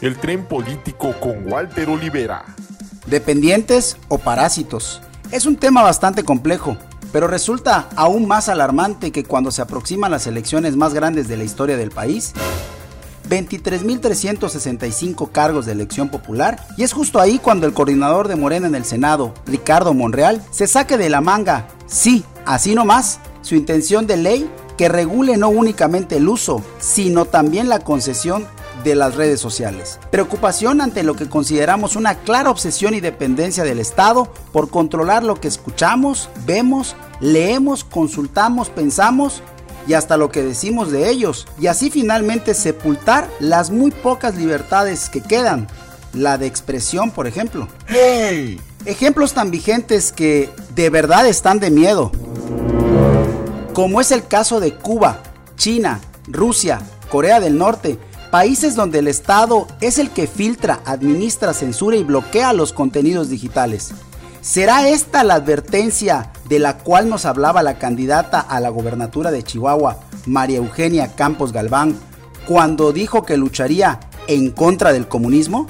el tren político con Walter Olivera. Dependientes o parásitos. Es un tema bastante complejo, pero resulta aún más alarmante que cuando se aproximan las elecciones más grandes de la historia del país 23.365 cargos de elección popular y es justo ahí cuando el coordinador de Morena en el Senado, Ricardo Monreal, se saque de la manga, sí, así nomás, su intención de ley que regule no únicamente el uso, sino también la concesión de las redes sociales. Preocupación ante lo que consideramos una clara obsesión y dependencia del Estado por controlar lo que escuchamos, vemos, leemos, consultamos, pensamos y hasta lo que decimos de ellos, y así finalmente sepultar las muy pocas libertades que quedan, la de expresión, por ejemplo. ¡Hey! Ejemplos tan vigentes que de verdad están de miedo, como es el caso de Cuba, China, Rusia, Corea del Norte, países donde el Estado es el que filtra, administra, censura y bloquea los contenidos digitales. ¿Será esta la advertencia de la cual nos hablaba la candidata a la gobernatura de Chihuahua, María Eugenia Campos Galván, cuando dijo que lucharía en contra del comunismo?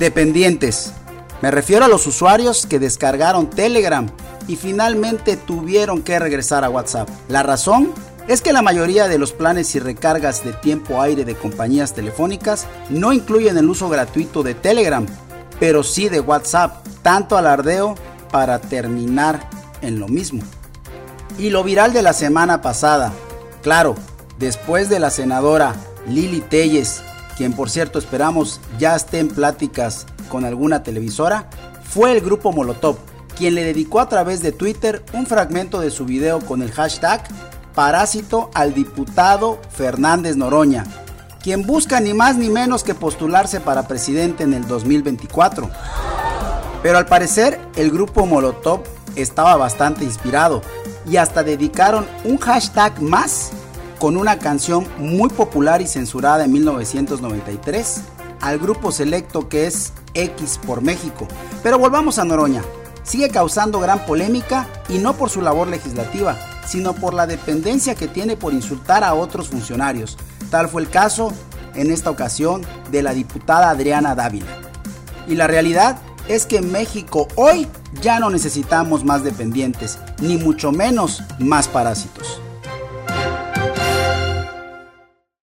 Dependientes. Me refiero a los usuarios que descargaron Telegram y finalmente tuvieron que regresar a WhatsApp. La razón es que la mayoría de los planes y recargas de tiempo aire de compañías telefónicas no incluyen el uso gratuito de Telegram pero sí de WhatsApp, tanto alardeo para terminar en lo mismo. Y lo viral de la semana pasada, claro, después de la senadora Lili Telles, quien por cierto esperamos ya esté en pláticas con alguna televisora, fue el grupo Molotov, quien le dedicó a través de Twitter un fragmento de su video con el hashtag Parásito al diputado Fernández Noroña, quien busca ni más ni menos que postularse para presidente en el 2024. Pero al parecer el grupo Molotov estaba bastante inspirado y hasta dedicaron un hashtag más con una canción muy popular y censurada en 1993 al grupo selecto que es X por México. Pero volvamos a Noroña. Sigue causando gran polémica y no por su labor legislativa, sino por la dependencia que tiene por insultar a otros funcionarios, Tal fue el caso en esta ocasión de la diputada Adriana Dávila. Y la realidad es que en México hoy ya no necesitamos más dependientes, ni mucho menos más parásitos.